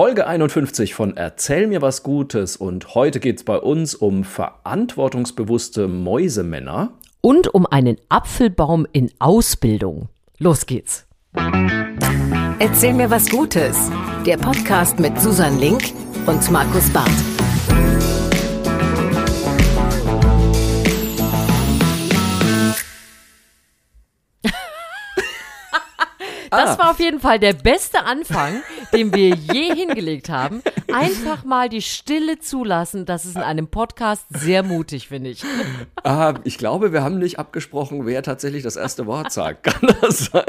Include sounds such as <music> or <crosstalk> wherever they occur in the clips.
Folge 51 von Erzähl mir was Gutes und heute geht es bei uns um verantwortungsbewusste Mäusemänner. Und um einen Apfelbaum in Ausbildung. Los geht's. Erzähl mir was Gutes. Der Podcast mit Susan Link und Markus Barth. Das war auf jeden Fall der beste Anfang, den wir je <laughs> hingelegt haben. Einfach mal die Stille zulassen. Das ist in einem Podcast sehr mutig, finde ich. Ah, ich glaube, wir haben nicht abgesprochen, wer tatsächlich das erste Wort sagt. <laughs> Kann das sein?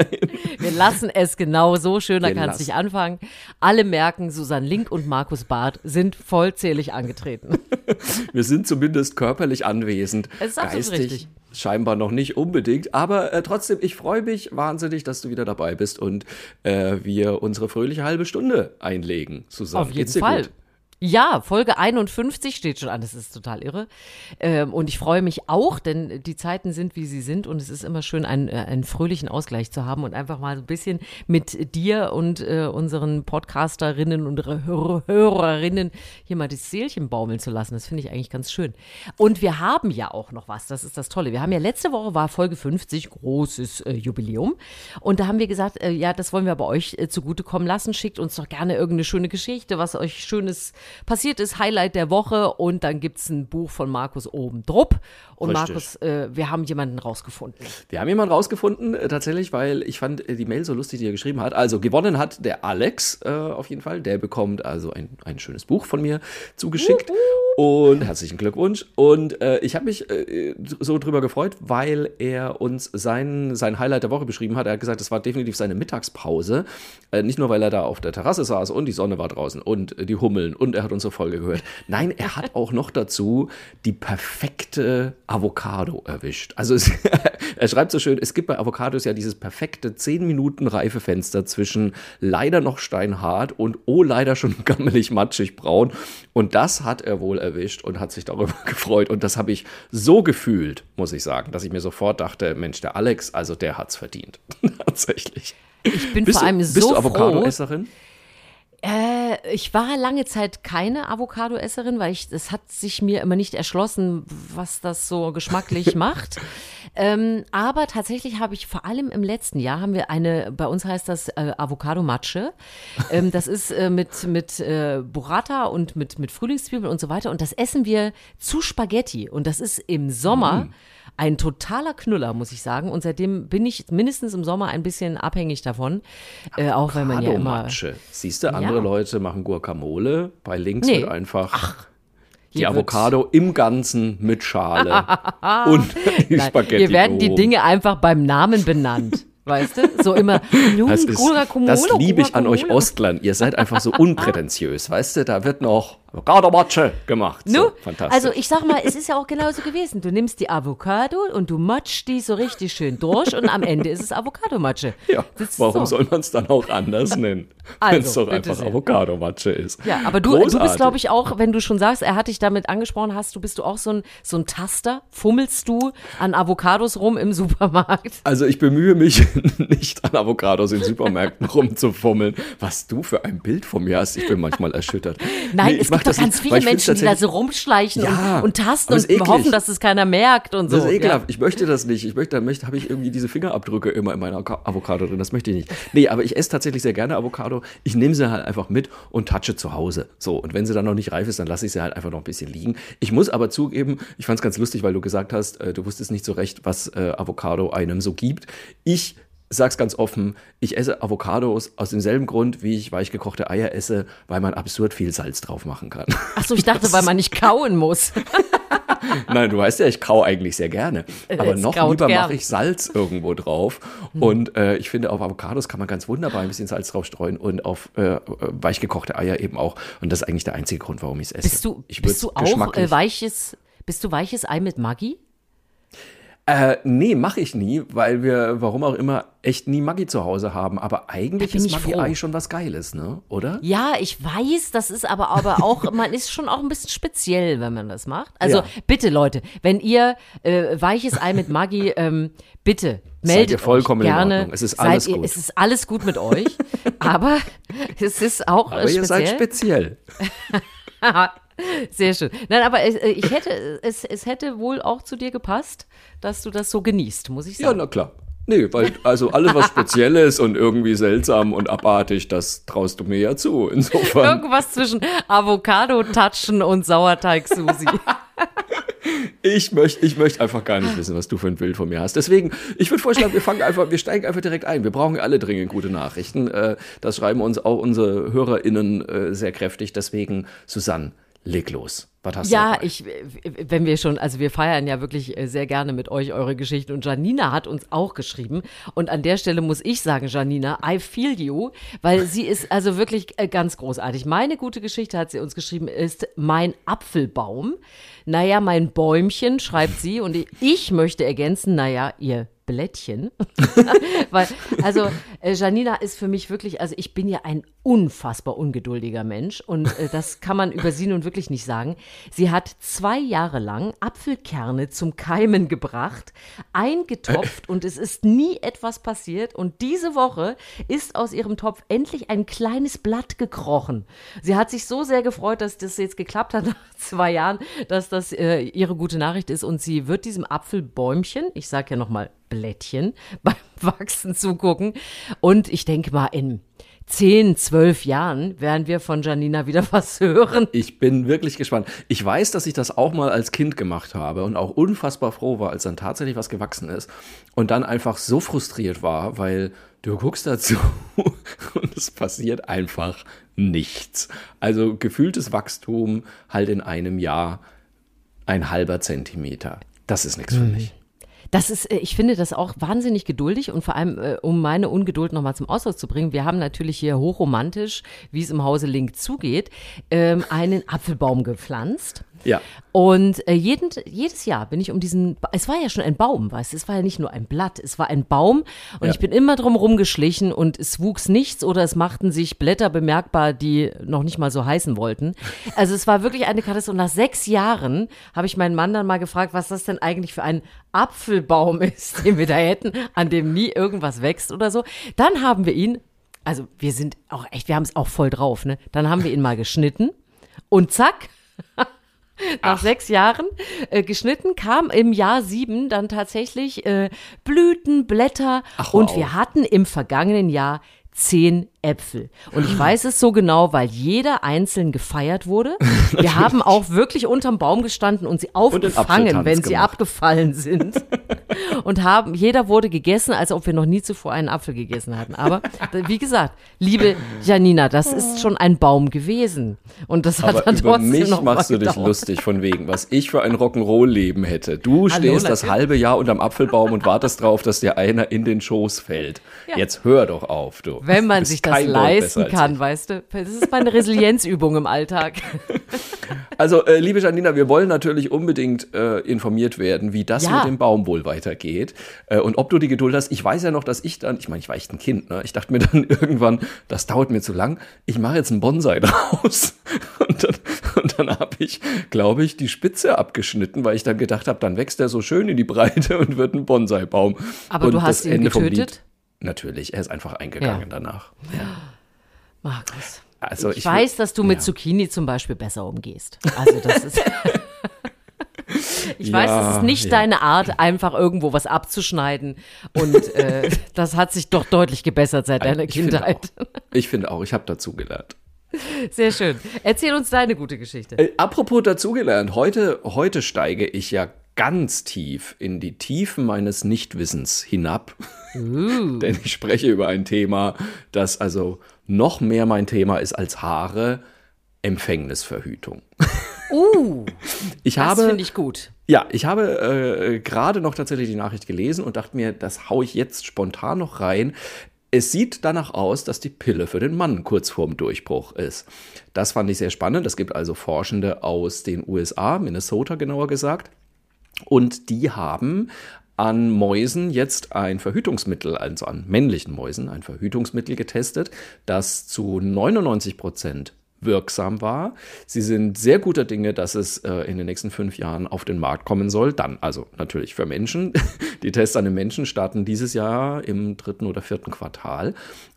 Wir lassen es genau so. Schöner Wir kann es lassen. nicht anfangen. Alle merken, Susanne Link und Markus Barth sind vollzählig angetreten. <laughs> Wir sind zumindest körperlich anwesend. Es ist Geistig richtig. Scheinbar noch nicht unbedingt. Aber äh, trotzdem, ich freue mich wahnsinnig, dass du wieder dabei bist und äh, wir unsere fröhliche halbe Stunde einlegen zusammen. Auf jeden Fall. Gut? Ja, Folge 51 steht schon an, das ist total irre. Ähm, und ich freue mich auch, denn die Zeiten sind, wie sie sind und es ist immer schön, einen, äh, einen fröhlichen Ausgleich zu haben und einfach mal so ein bisschen mit dir und äh, unseren Podcasterinnen und Hör Hörerinnen hier mal das Seelchen baumeln zu lassen. Das finde ich eigentlich ganz schön. Und wir haben ja auch noch was, das ist das Tolle. Wir haben ja letzte Woche war Folge 50, großes äh, Jubiläum. Und da haben wir gesagt, äh, ja, das wollen wir bei euch äh, zugutekommen lassen. Schickt uns doch gerne irgendeine schöne Geschichte, was euch Schönes passiert ist, Highlight der Woche. Und dann gibt es ein Buch von Markus oben drupp. Und Richtig. Markus, äh, wir haben jemanden rausgefunden. Wir haben jemanden rausgefunden, äh, tatsächlich, weil ich fand äh, die Mail so lustig, die er geschrieben hat. Also gewonnen hat der Alex äh, auf jeden Fall. Der bekommt also ein, ein schönes Buch von mir zugeschickt. Und herzlichen Glückwunsch. Und äh, ich habe mich äh, so drüber gefreut, weil er uns sein, sein Highlight der Woche beschrieben hat. Er hat gesagt, es war definitiv seine Mittagspause. Nicht nur, weil er da auf der Terrasse saß und die Sonne war draußen und die Hummeln und er hat unsere Folge gehört. Nein, er hat auch noch dazu die perfekte Avocado erwischt. Also es, <laughs> er schreibt so schön, es gibt bei Avocados ja dieses perfekte 10 Minuten Reifefenster zwischen leider noch steinhart und oh leider schon <laughs> gammelig matschig braun. Und das hat er wohl erwischt und hat sich darüber <laughs> gefreut. Und das habe ich so gefühlt, muss ich sagen, dass ich mir sofort dachte, Mensch, der Alex, also der hat's verdient. Tatsächlich. Ich bin Bist, vor allem du, so bist du froh. Äh, ich war lange Zeit keine Avocado-Esserin, weil ich, es hat sich mir immer nicht erschlossen, was das so geschmacklich <laughs> macht. Ähm, aber tatsächlich habe ich vor allem im letzten Jahr haben wir eine, bei uns heißt das äh, Avocado-Matsche. Ähm, das ist äh, mit, mit äh, Burrata und mit, mit Frühlingszwiebeln und so weiter. Und das essen wir zu Spaghetti. Und das ist im Sommer ein totaler Knüller, muss ich sagen. Und seitdem bin ich mindestens im Sommer ein bisschen abhängig davon. Äh, auch wenn man ja immer. Siehst du, andere Leute machen Guacamole. Bei links Nee. wird einfach die hier wird's- Avocado im Ganzen mit Schale <laughs> und die Nein, Spaghetti. Hier werden die. Dinge einfach beim Namen benannt. <laughs> Weißt du? So immer. "Nun, Das, ist, das liebe ich an euch Guacamole." Ostlern. Ihr seid einfach so unprätentiös. Weißt du, da wird noch Avocado-Matsche gemacht. Nu, So, fantastisch. also ich sag mal, es ist ja auch genauso gewesen. Du nimmst die Avocado und du matschst die so richtig schön durch und am Ende ist es Avocado-Matsche. ja, warum so. soll man es dann auch anders <laughs> nennen? Also, Wenn es doch einfach. Avocado-Matsche ist. Ja, aber du, du bist, glaube ich, auch, wenn du schon sagst, er hat dich damit angesprochen hast, du bist du auch so ein, so ein Taster? Fummelst du an Avocados rum im Supermarkt? Also ich bemühe mich <laughs> nicht an Avocados in Supermärkten <laughs> rumzufummeln. Was du für ein Bild von mir hast, ich bin manchmal erschüttert. Nein, Nee, ich es gibt doch das ganz nicht, viele Menschen, die da so rumschleichen Ja, und, und tasten und eklig. hoffen, dass es keiner merkt und so. Das ist ekelhaft. Ja. Ich möchte das nicht. Ich möchte, da möchte, habe ich irgendwie diese Fingerabdrücke immer in meiner Avo- Avocado drin. Das möchte ich nicht. Nee, aber ich esse tatsächlich sehr gerne Avocado. Ich nehme sie halt einfach mit und touche zu Hause. So. Und wenn sie dann noch nicht reif ist, dann lasse ich sie halt einfach noch ein bisschen liegen. Ich muss aber zugeben, ich fand es ganz lustig, weil du gesagt hast, äh, du wusstest nicht so recht, was äh, Avocado einem so gibt. Ich sag's ganz offen, ich esse Avocados aus demselben Grund, wie ich weichgekochte Eier esse, weil man absurd viel Salz drauf machen kann. <laughs> Achso, ich dachte, weil man nicht kauen muss. <laughs> Nein, du weißt ja, ich kau eigentlich sehr gerne. Aber Es noch lieber mache ich Salz irgendwo drauf. Und äh, ich finde, auf Avocados kann man ganz wunderbar ein bisschen Salz drauf streuen und auf äh, weichgekochte Eier eben auch. Und das ist eigentlich der einzige Grund, warum ich es esse. Bist du, bist du auch äh, weiches, bist du weiches Ei mit Maggi? Äh, nee, mache ich nie, weil wir, warum auch immer, echt nie Maggi zu Hause haben. Aber eigentlich ist ich Maggi froh. eigentlich schon was Geiles, ne? Oder? Ja, ich weiß, das ist aber, aber auch, <laughs> man ist schon auch ein bisschen speziell, wenn man das macht. Also Ja. bitte, Leute, wenn ihr äh, weiches Ei mit Maggi, ähm, bitte Seid meldet ihr vollkommen euch in gerne. Ordnung. Es ist Seid alles ihr, gut. Es ist alles gut mit euch, <laughs> aber <laughs> es ist auch Aber äh, ihr seid speziell. Sehr schön. Nein, aber es, äh, ich hätte, es, es hätte wohl auch zu dir gepasst, dass du das so genießt, muss ich Ja, sagen. na klar. Nee, weil also alles, was speziell ist und irgendwie seltsam und abartig, das traust du mir ja zu. Insofern. Irgendwas zwischen Avocado-Tatschen und Sauerteig-Susi. Ich möchte ich möchte einfach gar nicht wissen, was du für ein Bild von mir hast. Deswegen, ich würde vorschlagen, wir fangen einfach, wir steigen einfach direkt ein. Wir brauchen alle dringend gute Nachrichten. Äh, Das schreiben uns auch unsere HörerInnen äh, sehr kräftig. Deswegen, Susanne, leg los. Was hast Ja, du ich, wenn wir schon, also wir feiern ja wirklich äh, sehr gerne mit euch eure Geschichten und Janina hat uns auch geschrieben und an der Stelle muss ich sagen, Janina, I feel you, weil sie ist also wirklich äh, ganz großartig. Meine gute Geschichte hat sie uns geschrieben, ist mein Apfelbaum. Naja, mein Bäumchen, schreibt sie und ich- ich möchte ergänzen, naja, ihr Blättchen. <laughs> Weil, also, äh, Janina ist für mich wirklich, also ich bin ja ein unfassbar ungeduldiger Mensch und äh, das kann man über sie nun wirklich nicht sagen. Sie hat zwei Jahre lang Apfelkerne zum Keimen gebracht, eingetopft und es ist nie etwas passiert und diese Woche ist aus ihrem Topf endlich ein kleines Blatt gekrochen. Sie hat sich so sehr gefreut, dass das jetzt geklappt hat <laughs> nach zwei Jahren, dass das äh, ihre gute Nachricht ist und sie wird diesem Apfelbäumchen, ich sage ja nochmal Blättchen, <laughs> beim Wachsen zugucken und ich denke mal in 10, 12 Jahren werden wir von Janina wieder <laughs> was hören. Ich bin wirklich gespannt. Ich weiß, dass ich das auch mal als Kind gemacht habe und auch unfassbar froh war, als dann tatsächlich was gewachsen ist und dann einfach so frustriert war, weil du guckst dazu <laughs> und es passiert einfach nichts. Also gefühltes Wachstum halt in einem Jahr ein halber Zentimeter. Das ist nichts für mich. Das ist, äh, ich finde das auch wahnsinnig geduldig und vor allem, äh, um meine Ungeduld nochmal zum Ausdruck zu bringen, wir haben natürlich hier hochromantisch, wie es im Hause Link zugeht, ähm, einen Apfelbaum gepflanzt. Ja. Und äh, jeden, jedes Jahr bin ich um diesen, Ba- es war ja schon ein Baum, weißt du, es war ja nicht nur ein Blatt, es war ein Baum und Ja. ich bin immer drum rumgeschlichen und es wuchs nichts oder es machten sich Blätter bemerkbar, die noch nicht mal so heißen wollten. <laughs> Also es war wirklich eine Katastrophe. Und nach sechs Jahren habe ich meinen Mann dann mal gefragt, was das denn eigentlich für ein Apfelbaum <laughs> ist, den wir da hätten, an dem nie irgendwas wächst oder so. Dann haben wir ihn, also wir sind auch echt, wir haben es auch voll drauf, ne? Dann haben wir ihn mal geschnitten und zack, <laughs> nach sechs Jahren äh, geschnitten, kam im Jahr sieben dann tatsächlich äh, Blüten, Blätter. Ach, hör und wir hatten im vergangenen Jahr zehn Äpfel. Und ich weiß es so genau, weil jeder einzeln gefeiert wurde. <laughs> Wir haben auch wirklich unterm Baum gestanden und sie aufgefangen, wenn sie gemacht. abgefallen sind. <laughs> Und haben, jeder wurde gegessen, als ob wir noch nie zuvor einen Apfel gegessen hatten. Aber wie gesagt, liebe Janina, das ist schon ein Baum gewesen. Und das hat Aber dann über trotzdem mich noch mal machst du dich gedauert. lustig von wegen, was ich für ein Rock'n'Roll-Leben hätte. Du stehst das halbe Jahr unterm Apfelbaum und wartest drauf, dass dir einer in den Schoß fällt. Jetzt hör doch auf, du. Wenn man sich das leisten kann, weißt du. Das ist meine Resilienzübung im Alltag. <laughs> Also, äh, liebe Janina, wir wollen natürlich unbedingt äh, informiert werden, wie das Ja. mit dem Baum wohl weitergeht. Äh, und ob du die Geduld hast. Ich weiß ja noch, dass ich dann, ich meine, ich war echt ein Kind, ne? Ich dachte mir <laughs> dann irgendwann, das dauert mir zu lang. Ich mache jetzt einen Bonsai <laughs> draus. Und dann, und dann habe ich, glaube ich, die Spitze abgeschnitten, weil ich dann gedacht habe, dann wächst er so schön in die Breite und wird ein Bonsai-Baum. Aber und du hast ihn Ende getötet? Natürlich, er ist einfach eingegangen Ja. danach. Markus. Also ich, ich weiß, dass du mit ja. Zucchini zum Beispiel besser umgehst. Also das ist. <laughs> ich weiß, Ja, das ist nicht ja. deine Art, einfach irgendwo was abzuschneiden. Und äh, <laughs> das hat sich doch deutlich gebessert seit deiner Ich finde Kindheit. auch. Ich finde auch, ich habe dazugelernt. Sehr schön. Erzähl uns deine gute Geschichte. Äh, apropos dazugelernt, heute, heute steige ich ja ganz tief in die Tiefen meines Nichtwissens hinab. <laughs> Denn ich spreche über ein Thema, das also noch mehr mein Thema ist als Haare, Empfängnisverhütung. Uh, <laughs> Ich das finde ich gut. ja, ich habe äh, gerade noch tatsächlich die Nachricht gelesen und dachte mir, das haue ich jetzt spontan noch rein. Es sieht danach aus, dass die Pille für den Mann kurz vorm Durchbruch ist. Das fand ich sehr spannend. Es gibt also Forschende aus den USA, Minnesota genauer gesagt. Und die haben an Mäusen jetzt ein Verhütungsmittel, also an männlichen Mäusen, ein Verhütungsmittel getestet, das zu 99 Prozent wirksam war. Sie sind sehr guter Dinge, dass es äh, in den nächsten fünf Jahren auf den Markt kommen soll. Dann, also natürlich für Menschen. <laughs> Die Tests an den Menschen starten dieses Jahr im dritten oder vierten Quartal.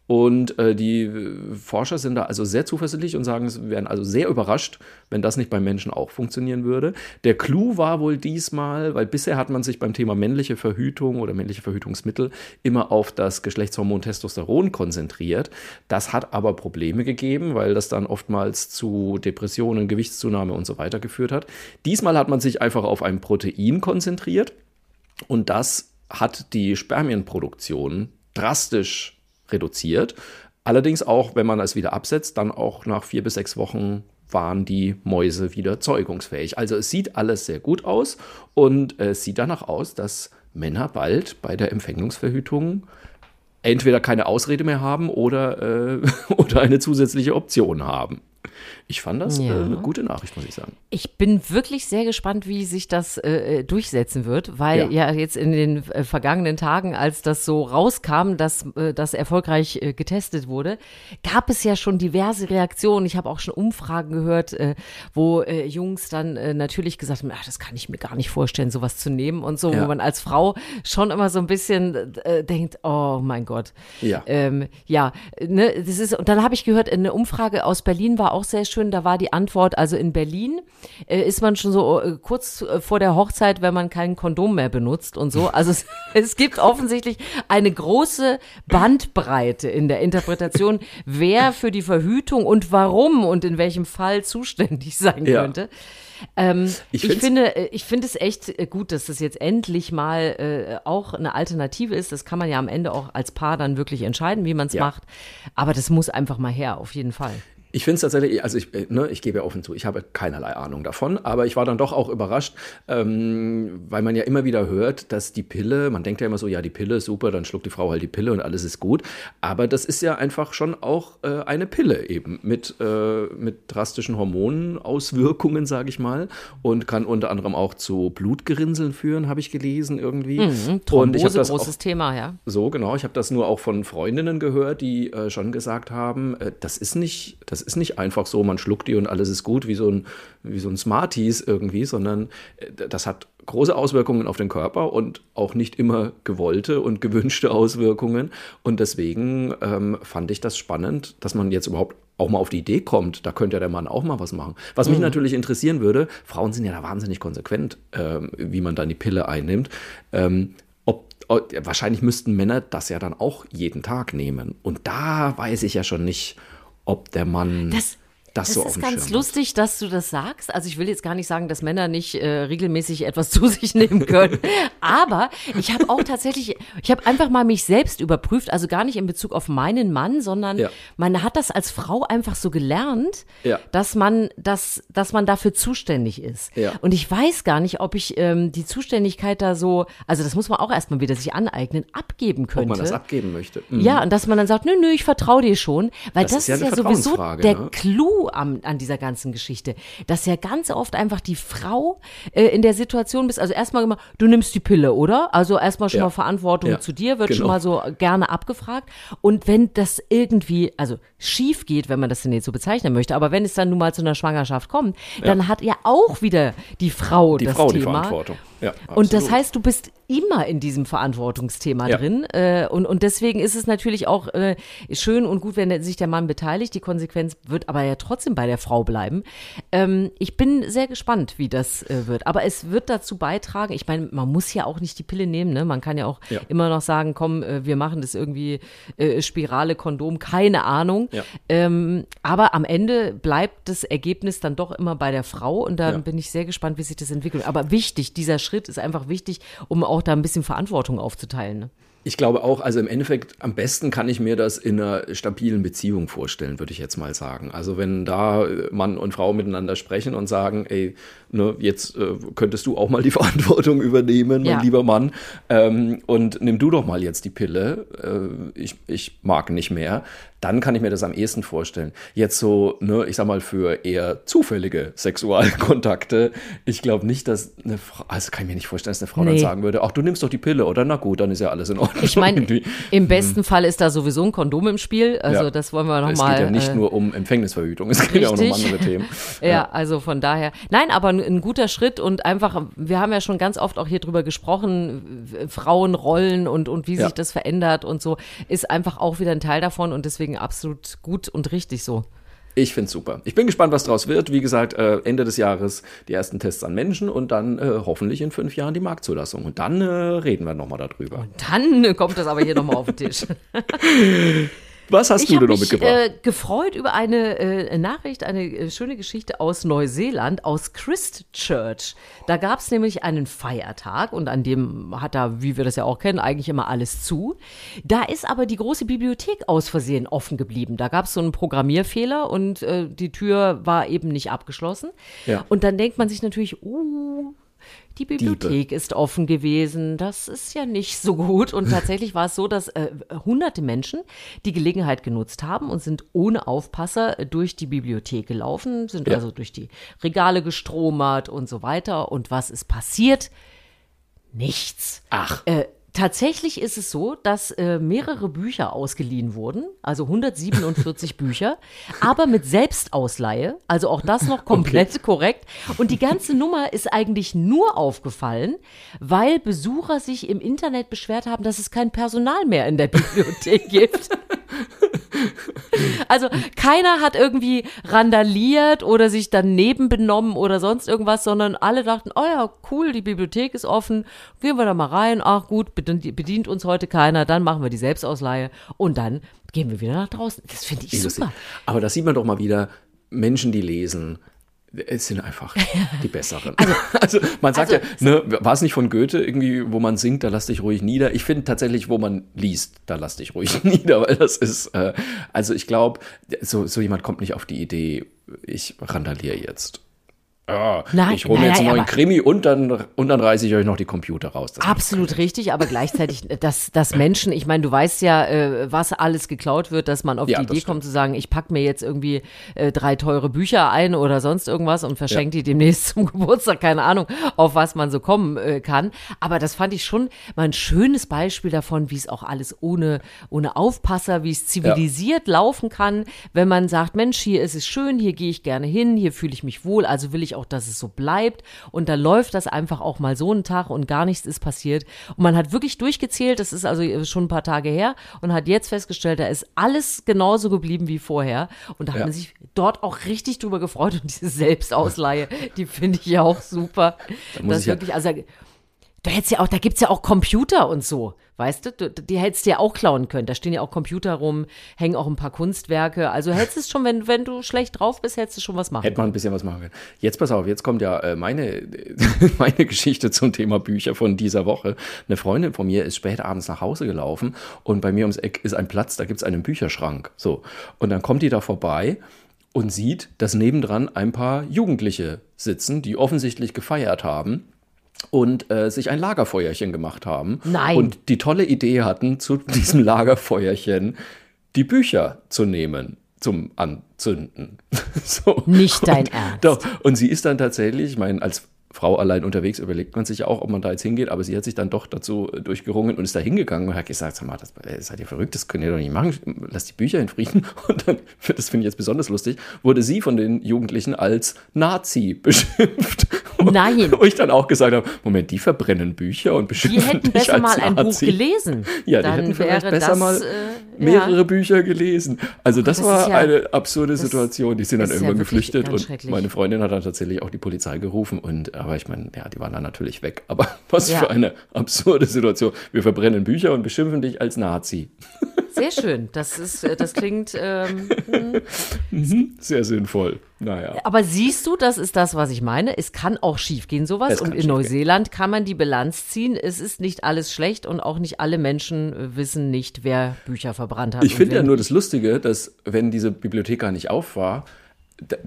Und äh, die Forscher sind da also sehr zuversichtlich und sagen, sie wären also sehr überrascht, wenn das nicht beim Menschen auch funktionieren würde. Der Clou war wohl diesmal, weil bisher hat man sich beim Thema männliche Verhütung oder männliche Verhütungsmittel immer auf das Geschlechtshormon Testosteron konzentriert. Das hat aber Probleme gegeben, weil das dann oftmals zu Depressionen, Gewichtszunahme und so weiter geführt hat. Diesmal hat man sich einfach auf ein Protein konzentriert und das hat die Spermienproduktion drastisch reduziert. Allerdings auch, wenn man es wieder absetzt, dann auch nach vier bis sechs Wochen waren die Mäuse wieder zeugungsfähig. Also es sieht alles sehr gut aus und es sieht danach aus, dass Männer bald bei der Empfängnisverhütung entweder keine Ausrede mehr haben oder, äh, <laughs> oder eine zusätzliche Option haben. Ich fand das ja. äh, eine gute Nachricht, muss ich sagen. Ich bin wirklich sehr gespannt, wie sich das äh, durchsetzen wird, weil ja. ja, jetzt in den äh, vergangenen Tagen, als das so rauskam, dass äh, das erfolgreich äh, getestet wurde, gab es ja schon diverse Reaktionen. Ich habe auch schon Umfragen gehört, äh, wo Jungs dann natürlich gesagt haben, ach, das kann ich mir gar nicht vorstellen, sowas zu nehmen und so, ja. wo man als Frau schon immer so ein bisschen denkt, oh mein Gott. Ja. Ähm, ja, ne, das ist, und dann habe ich gehört, eine Umfrage aus Berlin war auch sehr schön. Da war die Antwort, also in Berlin äh, ist man schon so äh, kurz äh, vor der Hochzeit, wenn man kein Kondom mehr benutzt und so. Also es, <laughs> es gibt offensichtlich eine große Bandbreite in der Interpretation, wer für die Verhütung und warum und in welchem Fall zuständig sein ja. könnte. Ähm, ich, ich finde, äh, ich finde es echt äh, gut, dass das jetzt endlich mal äh, auch eine Alternative ist. Das kann man ja am Ende auch als Paar dann wirklich entscheiden, wie man es ja. macht. Aber das muss einfach mal her, auf jeden Fall. Ich finde es tatsächlich, also ich, äh, ne, ich gebe ja offen zu, ich habe keinerlei Ahnung davon, aber ich war dann doch auch überrascht, ähm, weil man ja immer wieder hört, dass die Pille, man denkt ja immer so, ja, die Pille ist super, dann schluckt die Frau halt die Pille und alles ist gut. Aber das ist ja einfach schon auch äh, eine Pille eben mit, äh, mit drastischen Hormonauswirkungen, sage ich mal, und kann unter anderem auch zu Blutgerinnseln führen, habe ich gelesen irgendwie. Mhm, Thrombose, und ich das großes auch, Thema, ja. So, genau. Ich habe das nur auch von Freundinnen gehört, die äh, schon gesagt haben, äh, das ist nicht, das ist nicht einfach so, man schluckt die und alles ist gut, wie so ein, wie so ein Smarties irgendwie, sondern äh, das hat große Auswirkungen auf den Körper und auch nicht immer gewollte und gewünschte Auswirkungen. Und deswegen ähm, fand ich das spannend, dass man jetzt überhaupt auch mal auf die Idee kommt, da könnte ja der Mann auch mal was machen. Was mich mhm. natürlich interessieren würde, Frauen sind ja da wahnsinnig konsequent, ähm, wie man dann die Pille einnimmt. Ähm, ob, ob, wahrscheinlich müssten Männer das ja dann auch jeden Tag nehmen. Und da weiß ich ja schon nicht, ob der Mann. Das, das, das so ist ganz lustig, dass du das sagst. Also ich will jetzt gar nicht sagen, dass Männer nicht äh, regelmäßig etwas <laughs> zu sich nehmen können. Aber ich habe auch tatsächlich, ich habe einfach mal mich selbst überprüft, also gar nicht in Bezug auf meinen Mann, sondern ja. man hat das als Frau einfach so gelernt, ja. dass man, dass, dass man dafür zuständig ist. Ja. Und ich weiß gar nicht, ob ich ähm, die Zuständigkeit da so, also das muss man auch erstmal wieder sich aneignen, abgeben könnte. Ob man das abgeben möchte. Mhm. Ja, und dass man dann sagt, nö, nö, ich vertraue dir schon, weil das, das ist ja, ist ja sowieso der ne? An, an dieser ganzen Geschichte, dass ja ganz oft einfach die Frau äh, in der Situation bist, also erstmal immer, du nimmst die Pille, oder? Also erstmal schon ja. mal Verantwortung ja. zu dir, wird genau. schon mal so gerne abgefragt. Und wenn das irgendwie, also schief geht, wenn man das denn jetzt so bezeichnen möchte, aber wenn es dann nun mal zu einer Schwangerschaft kommt, ja. dann hat ja auch wieder die Frau die das Frau Thema. Die Verantwortung. Ja, und das heißt, du bist immer in diesem Verantwortungsthema ja. drin. Äh, und, und deswegen ist es natürlich auch äh, schön und gut, wenn sich der Mann beteiligt. Die Konsequenz wird aber ja trotzdem bei der Frau bleiben. Ähm, ich bin sehr gespannt, wie das äh, wird. Aber es wird dazu beitragen, ich meine, man muss ja auch nicht die Pille nehmen. Ne? Man kann ja auch ja. immer noch sagen, komm, äh, wir machen das irgendwie äh, Spirale, Kondom, keine Ahnung. Ja. Ähm, aber am Ende bleibt das Ergebnis dann doch immer bei der Frau. Und dann bin ich sehr gespannt, wie sich das entwickelt. Aber wichtig, dieser Schritt ist einfach wichtig, um auch da ein bisschen Verantwortung aufzuteilen. Ne? Ich glaube auch, also im Endeffekt, am besten kann ich mir das in einer stabilen Beziehung vorstellen, würde ich jetzt mal sagen. Also wenn da Mann und Frau miteinander sprechen und sagen, ey, ne, jetzt äh, könntest du auch mal die <laughs> Verantwortung übernehmen, mein Ja. lieber Mann, ähm, und nimm du doch mal jetzt die Pille, äh, ich, ich mag nicht mehr, dann kann ich mir das am ehesten vorstellen. Jetzt so, ne, ich sag mal, für eher zufällige Sexualkontakte, ich glaube nicht, dass eine Frau, also kann ich mir nicht vorstellen, dass eine Frau dann Nee. sagen würde, ach, du nimmst doch die Pille, oder? Na gut, dann ist ja alles in Ordnung. Ich meine, im besten Fall ist da sowieso ein Kondom im Spiel. Also Ja. das wollen wir es nochmal. geht ja nicht äh, nur um Empfängnisverhütung, es geht ja auch um andere Themen. <laughs> Ja, also von daher. Nein, aber ein, ein guter Schritt und einfach, wir haben ja schon ganz oft auch hier drüber gesprochen, Frauenrollen und, und wie Ja. sich das verändert und so, ist einfach auch wieder ein Teil davon und deswegen absolut gut und richtig so. Ich finde super. Ich bin gespannt, was draus wird. Wie gesagt, äh, Ende des Jahres die ersten Tests an Menschen und dann äh, hoffentlich in fünf Jahren die Marktzulassung. Und dann äh, reden wir nochmal darüber. Dann kommt das aber hier nochmal auf den Tisch. <laughs> Was hast Ich du habe denn noch mitgebracht? äh, gefreut über eine äh, Nachricht, eine äh, schöne Geschichte aus Neuseeland, aus Christchurch. Da gab es nämlich einen Feiertag und an dem hat da, wie wir das ja auch kennen, eigentlich immer alles zu. Da ist aber die große Bibliothek aus Versehen offen geblieben. Da gab es so einen Programmierfehler und äh, die Tür war eben nicht abgeschlossen. Ja. Und dann denkt man sich natürlich, uh, die Bibliothek ist offen gewesen. Das ist ja nicht so gut. Und <laughs> tatsächlich war es so, dass äh, hunderte Menschen die Gelegenheit genutzt haben und sind ohne Aufpasser durch die Bibliothek gelaufen, sind Ja. also durch die Regale gestromert und so weiter. Und was ist passiert? Nichts. Ach. Äh, tatsächlich ist es so, dass äh, mehrere Bücher ausgeliehen wurden, also 147 <laughs> Bücher, aber mit Selbstausleihe, also auch das noch <laughs> komplett korrekt. Und die ganze Nummer ist eigentlich nur aufgefallen, weil Besucher sich im Internet beschwert haben, dass es kein Personal mehr in der Bibliothek gibt. <laughs> Also keiner hat irgendwie randaliert oder sich daneben benommen oder sonst irgendwas, sondern alle dachten, oh ja, cool, die Bibliothek ist offen, gehen wir da mal rein, ach gut, bedient, uns heute keiner, dann machen wir die Selbstausleihe und dann gehen wir wieder nach draußen. Das finde ich super. Aber da sieht man doch mal wieder, Menschen, die lesen, es sind einfach <laughs> die Besseren. <laughs> Also, man sagt also- ja, ne, war es nicht von Goethe irgendwie, wo man singt, da lass dich ruhig nieder. Ich finde tatsächlich, wo man liest, da lass dich ruhig <laughs> nieder, weil das ist, äh, also ich glaube, so, so jemand kommt nicht auf die Idee, ich randaliere jetzt. Ja, Nein, ich hole mir jetzt einen nein, neuen Krimi und dann, und dann reiße ich euch noch die Computer raus. Absolut richtig, aber gleichzeitig, äh, dass, dass Menschen, ich meine, du weißt ja, äh, was alles geklaut wird, dass man auf Ja, die Idee stimmt. kommt zu sagen, ich pack mir jetzt irgendwie äh, drei teure Bücher ein oder sonst irgendwas und verschenke die demnächst <laughs> zum Geburtstag, keine Ahnung, auf was man so kommen äh, kann. Aber das fand ich schon mal ein schönes Beispiel davon, wie es auch alles ohne, ohne Aufpasser, wie es zivilisiert laufen kann, wenn man sagt, Mensch, hier ist es schön, hier gehe ich gerne hin, hier fühle ich mich wohl, also will ich auch, dass es so bleibt. Und da läuft das einfach auch mal so einen Tag und gar nichts ist passiert. Und man hat wirklich durchgezählt, das ist also schon ein paar Tage her und hat jetzt festgestellt, da ist alles genauso geblieben wie vorher. Und da hat Ja. man sich dort auch richtig drüber gefreut. Und diese Selbstausleihe, die finde ich ja auch super. muss Das wirklich, also Du hättest ja auch, da gibt's ja auch Computer und so, weißt du? die hättest du ja auch klauen können. Da stehen ja auch Computer rum, hängen auch ein paar Kunstwerke. Also hättest es schon, wenn, wenn du schlecht drauf bist, hättest du schon was machen. Hätte man ein bisschen was machen können. Jetzt pass auf, jetzt kommt ja äh, meine, <laughs> meine Geschichte zum Thema Bücher von dieser Woche. Eine Freundin von mir ist spät abends nach Hause gelaufen und bei mir ums Eck ist ein Platz, da gibt es einen Bücherschrank. So. Und dann kommt die da vorbei und sieht, dass nebendran ein paar Jugendliche sitzen, die offensichtlich gefeiert haben und äh, sich ein Lagerfeuerchen gemacht haben. Nein. Und die tolle Idee hatten, zu <laughs> diesem Lagerfeuerchen die Bücher zu nehmen zum Anzünden. <laughs> so. Nicht dein und, Ernst. Doch. Und sie ist dann tatsächlich, ich meine, als Frau allein unterwegs überlegt man sich ja auch, ob man da jetzt hingeht, aber sie hat sich dann doch dazu äh, durchgerungen und ist da hingegangen und hat gesagt, sag mal, das äh, seid ihr verrückt, das könnt ihr doch nicht machen, lasst die Bücher in Frieden. <laughs> Und dann, das finde ich jetzt besonders lustig, wurde sie von den Jugendlichen als Nazi <laughs> beschimpft. Nein. Wo ich dann auch gesagt habe, Moment, die verbrennen Bücher und Die beschimpfen hätten <laughs> dich besser mal ein Buch Nazi. gelesen. Ja, die Dann hätten vielleicht besser das, mal äh, mehrere ja. Bücher gelesen. Also das, das war ja- eine absurde Situation. Die sind dann ja irgendwann wirklich geflüchtet und meine Freundin hat dann tatsächlich auch die Polizei gerufen und aber ich meine, ja, die waren dann natürlich weg. Aber <laughs> was Ja. für eine absurde Situation. Wir verbrennen Bücher und beschimpfen dich als Nazi. Sehr schön. Das ist, äh, das klingt. Ähm, <laughs> Sehr sinnvoll. Naja. aber siehst du, das ist das, was ich meine. Es kann auch schiefgehen, sowas. Und in. Neuseeland kann man die Bilanz ziehen. Es ist nicht alles schlecht und auch nicht alle Menschen äh, wissen nicht, wer Bücher verbrannt hat. Ich finde ja nur das Lustige, dass wenn diese Bibliothek gar nicht auf war,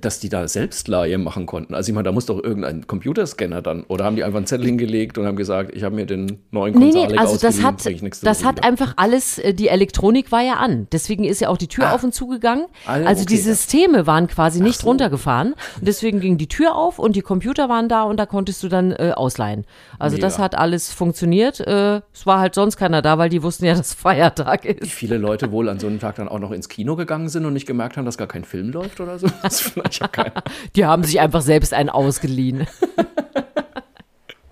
dass die da Selbstleihe machen konnten. Also ich meine, da muss doch irgendein Computerscanner dann, oder haben die einfach einen Zettel hingelegt und haben gesagt, ich habe mir den neuen Nee, Konsalik nee, also das hat, das hat einfach alles, äh, die Elektronik war ja an. Deswegen ist ja auch die Tür Ah. auf und zugegangen. Ah, ja, also okay, die. Systeme waren quasi nicht so. runtergefahren. Und deswegen ging die Tür auf und die Computer waren da und da konntest du dann äh, ausleihen. Also Mega. das hat alles funktioniert. Äh, es war halt sonst keiner da, weil die wussten ja, <laughs> dass Feiertag Wie ist. viele Leute wohl an so einem Tag dann auch noch ins Kino gegangen sind und nicht gemerkt haben, dass gar kein Film läuft oder so. <laughs> Ist vielleicht ja keiner. Die haben sich einfach selbst einen ausgeliehen.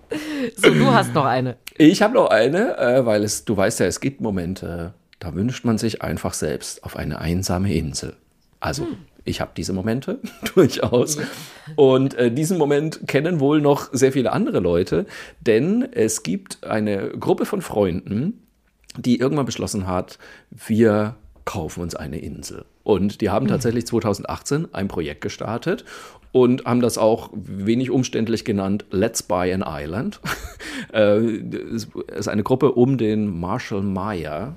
<laughs> so, du hast noch eine. Ich habe noch eine, äh, weil es, du weißt ja, es gibt Momente, da wünscht man sich einfach selbst auf eine einsame Insel. Also, ich habe diese Momente <laughs> durchaus. Und äh, diesen Moment kennen wohl noch sehr viele andere Leute, denn es gibt eine Gruppe von Freunden, die irgendwann beschlossen hat, wir kaufen uns eine Insel. Und die haben tatsächlich 2018 ein Projekt gestartet und haben das auch wenig umständlich genannt Let's Buy an Island. <laughs> Äh, Es ist eine Gruppe um den Marshall Meyer,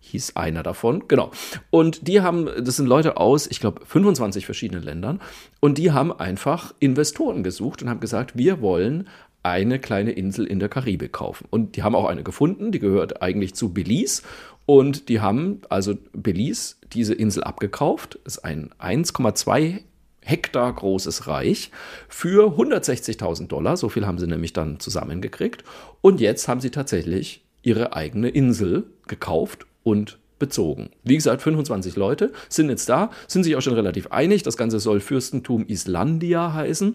hieß einer davon, genau. Und die haben, das sind Leute aus, ich glaube, 25 verschiedenen Ländern. Und die haben einfach Investoren gesucht und haben gesagt, wir wollen eine kleine Insel in der Karibik kaufen. Und die haben auch eine gefunden, die gehört eigentlich zu Belize. Und die haben also Belize diese Insel abgekauft. Das ist ein 1,2 Hektar großes Reich für 160.000 Dollar. So viel haben sie nämlich dann zusammengekriegt. Und jetzt haben sie tatsächlich ihre eigene Insel gekauft und bezogen. Wie gesagt, 25 Leute sind jetzt da, sind sich auch schon relativ einig. Das Ganze soll Fürstentum Islandia heißen.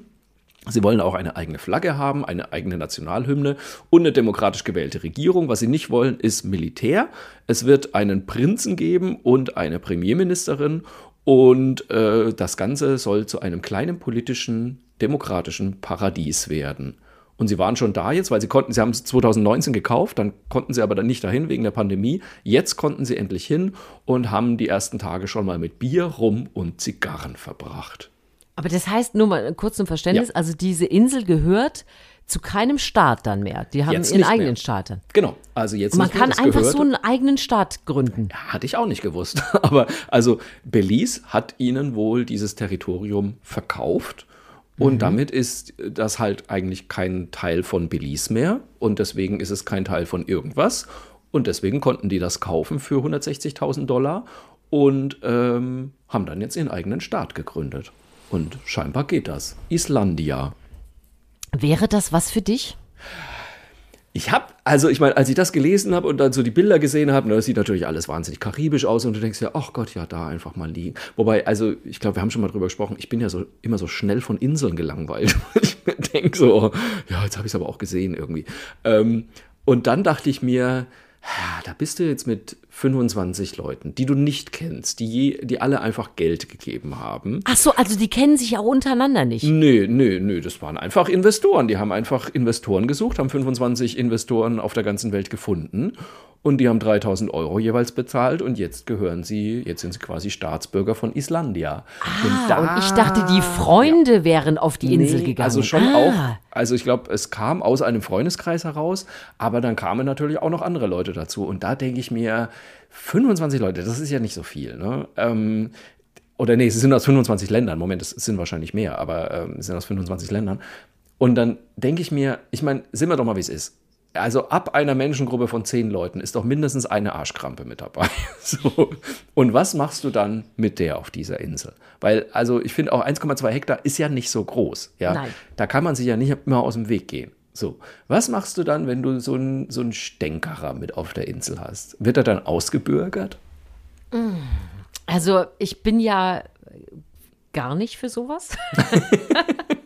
Sie wollen auch eine eigene Flagge haben, eine eigene Nationalhymne und eine demokratisch gewählte Regierung. Was sie nicht wollen, ist Militär. Es wird einen Prinzen geben und eine Premierministerin. Und äh, das Ganze soll zu einem kleinen politischen, demokratischen Paradies werden. Und sie waren schon da jetzt, weil sie konnten, sie haben es 2019 gekauft, dann konnten sie aber dann nicht dahin wegen der Pandemie. Jetzt konnten sie endlich hin und haben die ersten Tage schon mal mit Bier, Rum und Zigarren verbracht. Aber das heißt, nur mal kurz zum Verständnis, Ja. also diese Insel gehört zu keinem Staat dann mehr. Die haben Jetzt ihren eigenen mehr. Staat dann. Genau, also jetzt Und man kann einfach gehörte- so einen eigenen Staat gründen. Hatte ich auch nicht gewusst. <laughs> Aber also Belize hat ihnen wohl dieses Territorium verkauft. Und damit ist das halt eigentlich kein Teil von Belize mehr. Und deswegen ist es kein Teil von irgendwas. Und deswegen konnten die das kaufen für 160.000 Dollar und ähm, haben dann jetzt ihren eigenen Staat gegründet. Und scheinbar geht das. Islandia. Wäre das was für dich? Ich habe, also ich meine, als ich das gelesen habe und dann so die Bilder gesehen habe, ne, das sieht natürlich alles wahnsinnig karibisch aus und du denkst ja, ach Gott, ja, da einfach mal liegen. Wobei, also ich glaube, wir haben schon mal drüber gesprochen, ich bin ja so immer so schnell von Inseln gelangweilt. <laughs> ich denke so, ja, jetzt habe ich es aber auch gesehen irgendwie. Ähm, und dann dachte ich mir, da bist du jetzt mit 25 Leuten, die du nicht kennst, die, je, die alle einfach Geld gegeben haben. Ach so, also die kennen sich ja untereinander nicht. Nö, nö, nö, das waren einfach Investoren. Die haben einfach Investoren gesucht, haben 25 Investoren auf der ganzen Welt gefunden und die haben 3000 Euro jeweils bezahlt und jetzt gehören sie, jetzt sind sie quasi Staatsbürger von Islandia. Ah, und ich dachte, die Freunde wären auf die Insel Nee, gegangen. Also schon ah. auch, also ich glaube, es kam aus einem Freundeskreis heraus, aber dann kamen natürlich auch noch andere Leute dazu. Und da denke ich mir, 25 Leute, das ist ja nicht so viel. Ne? Ähm, oder nee, sie sind aus 25 Ländern. Moment, es sind wahrscheinlich mehr, aber ähm, sie sind aus 25 Ländern. Und dann denke ich mir, ich meine, sind wir doch mal, wie es ist. Also ab einer Menschengruppe von zehn Leuten ist doch mindestens eine Arschkrampe mit dabei. <laughs> So. Und was machst du dann mit der auf dieser Insel? Weil, also ich finde auch 1,2 Hektar ist ja nicht so groß. Ja? Nein. Da kann man sich ja nicht immer aus dem Weg gehen. So, was machst du dann, wenn du so einen so einen Stänkerer mit auf der Insel hast? Wird er dann ausgebürgert? Also ich bin ja gar nicht für sowas. <laughs>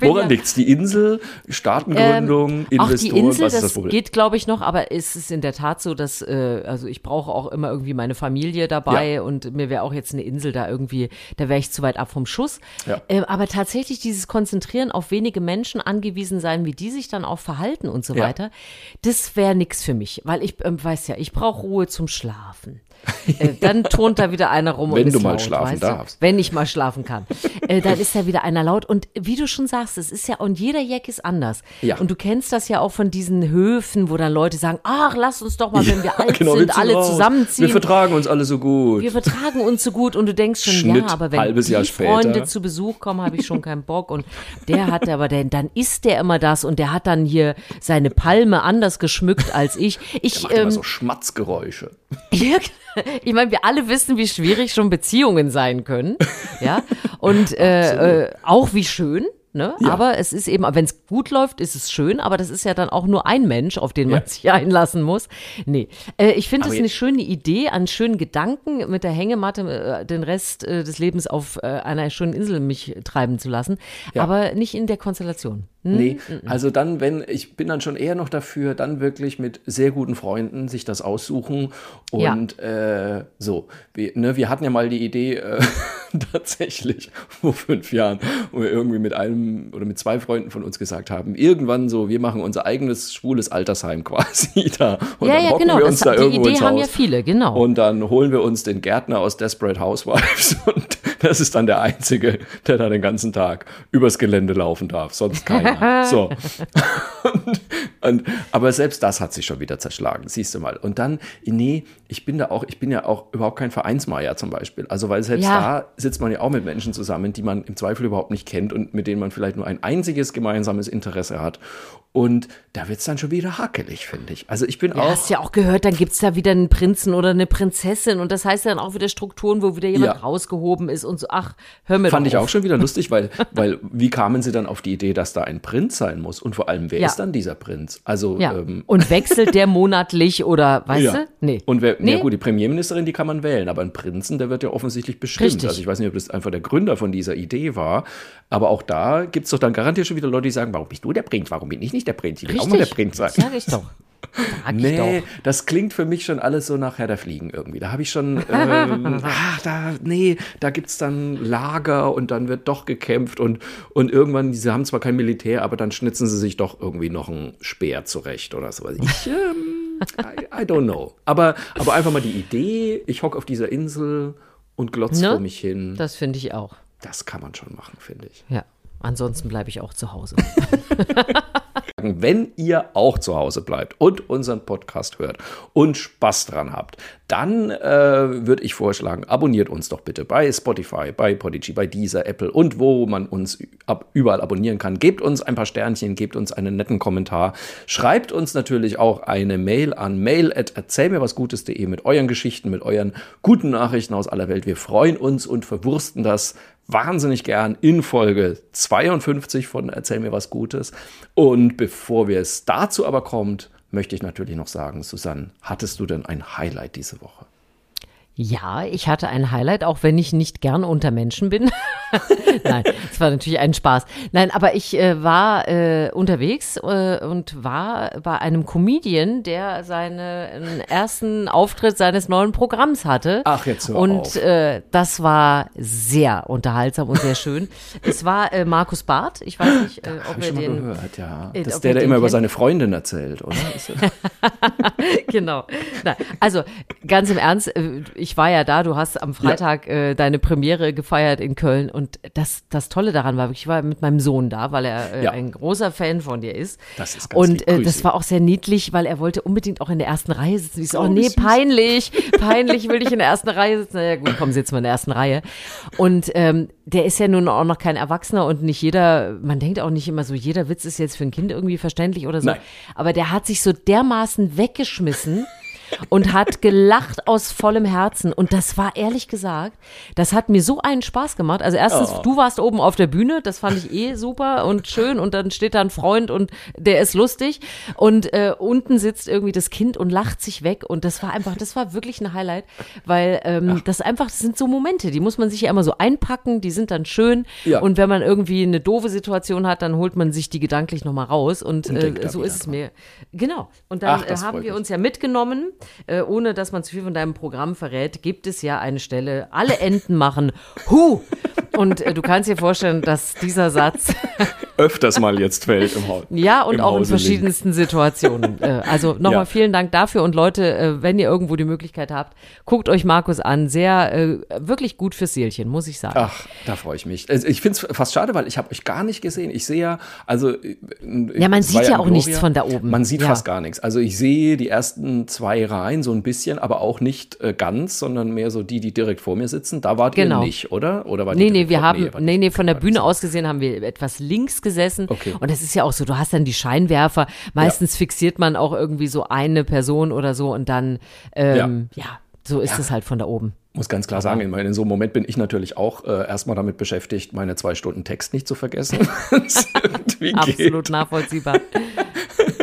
Woran ja- liegt's? Die Insel, Staatengründung, Ähm, Auch Investoren, die Insel, was ist das Problem? geht, glaube ich, noch, aber es ist in der Tat so, dass, äh, also ich brauche auch immer irgendwie meine Familie dabei Ja. und mir wäre auch jetzt eine Insel da irgendwie, da wäre ich zu weit ab vom Schuss. Ja. Äh, aber tatsächlich dieses Konzentrieren auf wenige Menschen angewiesen sein, wie die sich dann auch verhalten und so weiter, das wäre nichts für mich, weil ich ähm, weiß ja, ich brauche Ruhe zum Schlafen. Äh, dann turnt da wieder einer rum Wenn und ist du mal laut, schlafen weißt du? darfst. Wenn ich mal schlafen kann. äh, dann ist da wieder einer laut. Und wie du schon sagst, es ist ja, und jeder Jack ist anders. Ja. Und du kennst das ja auch von diesen Höfen, wo dann Leute sagen, ach, lass uns doch mal, wenn wir alt genau, sind, alle raus. zusammenziehen. Wir vertragen uns alle so gut. Wir vertragen uns so gut und du denkst schon, Schnitt, ja, aber wenn die. Freunde zu Besuch kommen, habe ich schon keinen Bock. Und der hat aber, der, dann isst der immer das und der hat dann hier seine Palme anders geschmückt als ich. Ich, Macht immer ähm, so Schmatzgeräusche. <laughs> ich meine, wir alle wissen, wie schwierig schon Beziehungen sein können. Ja. Und äh, äh, auch wie schön. Ne? Ja. Aber es ist eben, wenn es gut läuft, ist es schön, aber das ist ja dann auch nur ein Mensch, auf den man Ja. sich <laughs> einlassen muss. Nee, äh, ich finde es eine schöne Idee, einen schönen Gedanken mit der Hängematte äh, den Rest äh, des Lebens auf äh, einer schönen Insel mich treiben zu lassen, Ja. aber nicht in der Konstellation. Hm? Nee, also dann, wenn, ich bin dann schon eher noch dafür, dann wirklich mit sehr guten Freunden sich das aussuchen und äh, so. Wir, ne, wir hatten ja mal die Idee, äh, <laughs> tatsächlich vor fünf Jahren, wo wir irgendwie mit einem oder mit zwei Freunden von uns gesagt haben, irgendwann so, wir machen unser eigenes schwules Altersheim <laughs> quasi da. Und Ja, dann ja, hocken genau. wir Das, uns da die irgendwo Idee ins haben ja viele, genau. Und dann holen wir uns den Gärtner aus Desperate Housewives <laughs> und das ist dann der Einzige, der da den ganzen Tag übers Gelände laufen darf, sonst keiner. <laughs> so. <laughs> Und, und, aber selbst das hat sich schon wieder zerschlagen, siehst du mal. Und dann, nee, ich bin da auch, ich bin ja auch überhaupt kein Vereinsmeier zum Beispiel. Also, weil selbst Ja. da sitzt man ja auch mit Menschen zusammen, die man im Zweifel überhaupt nicht kennt und mit denen man vielleicht nur ein einziges gemeinsames Interesse hat. Und da wird es dann schon wieder hakelig, finde ich. Also ich bin Ja, auch. hast ja auch gehört, dann gibt's da wieder einen Prinzen oder eine Prinzessin und das heißt dann auch wieder Strukturen, wo wieder jemand Ja. rausgehoben ist und so, ach, hör mir Fand ich auf. auch schon wieder lustig, weil, <laughs> weil wie kamen sie dann auf die Idee, dass da ein Prinz sein muss? Und vor allem, wer Ja. ist dann dieser Prinz? Also, Ja. ähm, und wechselt der <laughs> monatlich oder, weißt du? Nee. Und wer, Nee. ja gut, die Premierministerin, die kann man wählen, aber ein Prinzen, der wird ja offensichtlich bestimmt. Richtig. Also ich weiß nicht, ob das einfach der Gründer von dieser Idee war, aber auch da gibt es doch dann garantiert schon wieder Leute, die sagen, warum bist du der Prinz? Warum bin ich nicht der Prinz? Ich will auch mal der Prinz sein. Sag ich doch. Sag ich Nee, das klingt für mich schon alles so nach Herr der Fliegen irgendwie. Da habe ich schon, <laughs> ähm, ach, da, nee, da gibt's dann Lager und dann wird doch gekämpft und, und irgendwann, sie haben zwar kein Militär, aber dann schnitzen sie sich doch irgendwie noch einen Speer zurecht oder sowas. Ich, ähm, I, I don't know. Aber, aber einfach mal die Idee, ich hocke auf dieser Insel und glotz Ne? vor mich hin, Das finde ich auch. das kann man schon machen, finde ich. Ja. Ansonsten bleibe ich auch zu Hause. <laughs> Wenn ihr auch zu Hause bleibt und unseren Podcast hört und Spaß dran habt, dann äh, würde ich vorschlagen, abonniert uns doch bitte bei Spotify, bei Podigy, bei Deezer, Apple und wo man uns ab, überall abonnieren kann. Gebt uns ein paar Sternchen, gebt uns einen netten Kommentar. Schreibt uns natürlich auch eine Mail an mail at erzählmirwasgutes.de mit euren Geschichten, mit euren guten Nachrichten aus aller Welt. Wir freuen uns und verwursten das wahnsinnig gern in Folge 52 von Erzähl mir was Gutes. Und bevor wir es dazu aber kommt, möchte ich natürlich noch sagen, Susanne, hattest du denn ein Highlight diese Woche? Ja, ich hatte ein Highlight, auch wenn ich nicht gern unter Menschen bin. <laughs> Nein, es war natürlich ein Spaß. Nein, aber ich äh, war äh, unterwegs äh, und war bei einem Comedian, der seinen ersten Auftritt seines neuen Programms hatte. Ach, jetzt hör Und auf. Äh, das war sehr unterhaltsam und sehr schön. es war äh, Markus Barth. Ich weiß nicht, äh, ob ich ihr den gehört, ja. äh, Das ob ist der, den immer über seine Freundin erzählt, oder? <laughs> Genau. Na, also ganz im Ernst, äh, ich war ja da, du hast am Freitag äh, deine Premiere gefeiert in Köln und das, das Tolle daran war ich war mit meinem Sohn da, weil er äh, Ja. ein großer Fan von dir ist. Das ist ganz Und äh, das war auch sehr niedlich, weil er wollte unbedingt auch in der ersten Reihe sitzen. Ich so, Oh, nee, süß. peinlich, peinlich, will ich in der ersten Reihe sitzen. Naja gut, komm, sitzen wir in der ersten Reihe. Und ähm, der ist ja nun auch noch kein Erwachsener und nicht jeder, man denkt auch nicht immer so, jeder Witz ist jetzt für ein Kind irgendwie verständlich oder so. Nein. Aber der hat sich so dermaßen weggeschmissen. Und hat gelacht aus vollem Herzen. Und das war ehrlich gesagt, das hat mir so einen Spaß gemacht. Also erstens, Oh. du warst oben auf der Bühne, das fand ich eh super und schön. Und dann steht da ein Freund und der ist lustig. Und äh, unten sitzt irgendwie das Kind und lacht sich weg. Und das war einfach, das war wirklich ein Highlight, weil ähm, das einfach, das sind so Momente, die muss man sich ja immer so einpacken, die sind dann schön. Ja. Und wenn man irgendwie eine doofe Situation hat, dann holt man sich die gedanklich nochmal raus. Und, Und äh, so ist es mir. Genau. Und dann Ach, äh, haben wir uns ja mitgenommen, äh, ohne dass man zu viel von deinem Programm verrät, gibt es ja eine Stelle, alle Enten machen Hu. Und äh, du kannst dir vorstellen, dass dieser Satz, Öfters mal jetzt fällt im Haus. ja, und auch in Hause Link. verschiedensten Situationen. <laughs> Äh, also nochmal Ja. vielen Dank dafür. Und Leute, äh, wenn ihr irgendwo die Möglichkeit habt, guckt euch Markus an. Sehr, äh, wirklich gut fürs Seelchen, muss ich sagen. Ach, da freue ich mich. Also ich finde es fast schade, weil ich habe euch gar nicht gesehen. Ich sehe ja, also Ja, man sieht ja in auch nichts von da oben. Man sieht Ja. fast gar nichts. Also ich sehe die ersten zwei Reihen so ein bisschen, aber auch nicht ganz, sondern mehr so die, die direkt vor mir sitzen. Da wart Genau. ihr nicht, oder? Oder war Nee, nee, wir haben, nee, nee, von der Bühne aus gesehen haben wir etwas links gesessen. Okay. Und das ist ja auch so, du hast dann die Scheinwerfer. Meistens fixiert man auch irgendwie so eine Person oder so und dann, ähm, ja. so ist es halt von da oben. muss ganz klar sagen, in, in so einem Moment bin ich natürlich auch äh, erstmal damit beschäftigt, meine zwei Stunden Text nicht zu vergessen. <laughs> <laughs> Absolut nachvollziehbar.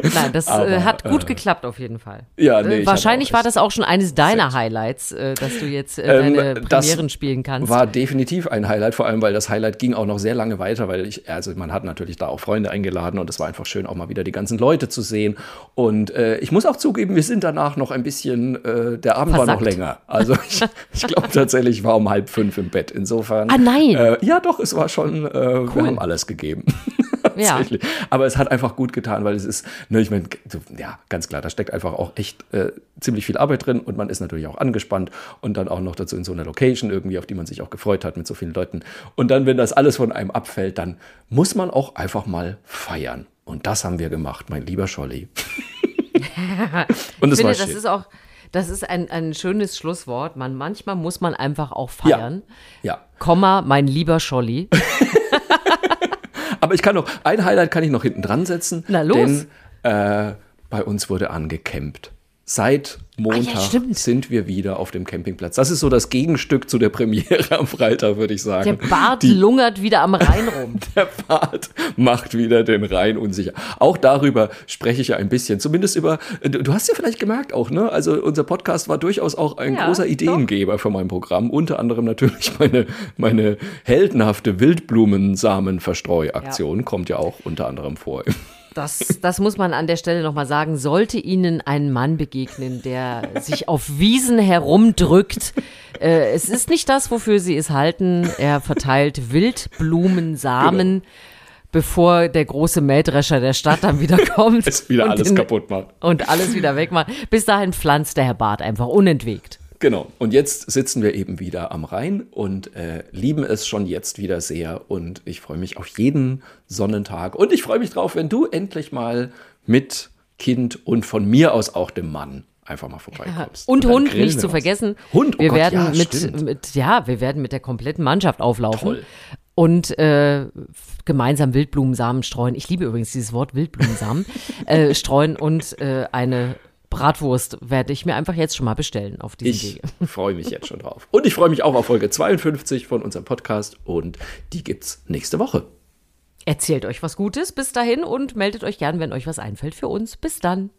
Nein, das äh, Aber, hat gut äh, geklappt auf jeden Fall. Ja, nee, ich wahrscheinlich war das auch schon eines deiner Highlights, äh, dass du jetzt äh, Ähm, deine Premieren spielen kannst. War definitiv ein Highlight, vor allem weil das Highlight ging auch noch sehr lange weiter, weil ich, also man hat natürlich da auch Freunde eingeladen und es war einfach schön, auch mal wieder die ganzen Leute zu sehen. Und äh, ich muss auch zugeben, wir sind danach noch ein bisschen, äh, der Abend war noch Versackt. länger. Also ich, <laughs> ich glaube tatsächlich, ich war um halb fünf im Bett. Insofern. Ah, nein. Ja, doch, es war schon, äh, wir haben alles gegeben. <laughs> Ja. Tatsächlich. Aber es hat einfach gut getan, weil es ist, ne, ich meine, ja, ganz klar, da steckt einfach auch echt äh, ziemlich viel Arbeit drin und man ist natürlich auch angespannt und dann auch noch dazu in so einer Location irgendwie, auf die man sich auch gefreut hat mit so vielen Leuten. Und dann, wenn das alles von einem abfällt, dann muss man auch einfach mal feiern. Und das haben wir gemacht, mein lieber Scholli. <laughs> und ich es war finde, das schön. ist auch, das ist ein, ein schönes Schlusswort. Man, manchmal muss man einfach auch feiern. Ja. Komma, mein lieber Scholli. <laughs> Aber ich kann noch, ein Highlight kann ich noch hinten dran setzen. Na los. Denn äh, bei uns wurde angecampt. Seit Montag stimmt. sind wir wieder auf dem Campingplatz. Das ist so das Gegenstück zu der Premiere am Freitag, würde ich sagen. Der Bart Die, lungert wieder am Rhein <laughs> rum. der Bart macht wieder den Rhein unsicher. Auch darüber spreche ich ja ein bisschen. Zumindest über, du hast ja vielleicht gemerkt auch, ne? Also unser Podcast war durchaus auch ein Ja, großer doch. Ideengeber für mein Programm. Unter anderem natürlich meine, meine heldenhafte Wildblumensamenverstreuaktion kommt ja auch unter anderem vor. Das, das muss man an der Stelle nochmal sagen. Sollte Ihnen ein Mann begegnen, der sich auf Wiesen herumdrückt, äh, es ist nicht das, wofür Sie es halten. Er verteilt Wildblumensamen, bevor der große Mähdrescher der Stadt dann wieder kommt. <laughs> Es wieder und alles den- kaputt macht. Und alles wieder wegmacht. Bis dahin pflanzt der Herr Bart einfach unentwegt. Genau. Und jetzt sitzen wir eben wieder am Rhein und äh, lieben es schon jetzt wieder sehr. Und ich freue mich auf jeden Sonnentag. Und ich freue mich drauf, wenn du endlich mal mit Kind und von mir aus auch dem Mann einfach mal vorbeikommst. Und dann Hund nicht zu vergessen. Hund, oh wir Gott, werden ja, mit, mit, ja, wir werden mit der kompletten Mannschaft auflaufen. Toll. Und äh, gemeinsam Wildblumensamen streuen. Ich liebe übrigens dieses Wort Wildblumensamen. <laughs> äh, streuen und äh, eine Bratwurst werde ich mir einfach jetzt schon mal bestellen auf diesem Ich Wege. <laughs> freue mich jetzt schon drauf. Und ich freue mich auch auf Folge 52 von unserem Podcast. Und die gibt's nächste Woche. Erzählt euch was Gutes bis dahin und meldet euch gern, wenn euch was einfällt für uns. Bis dann.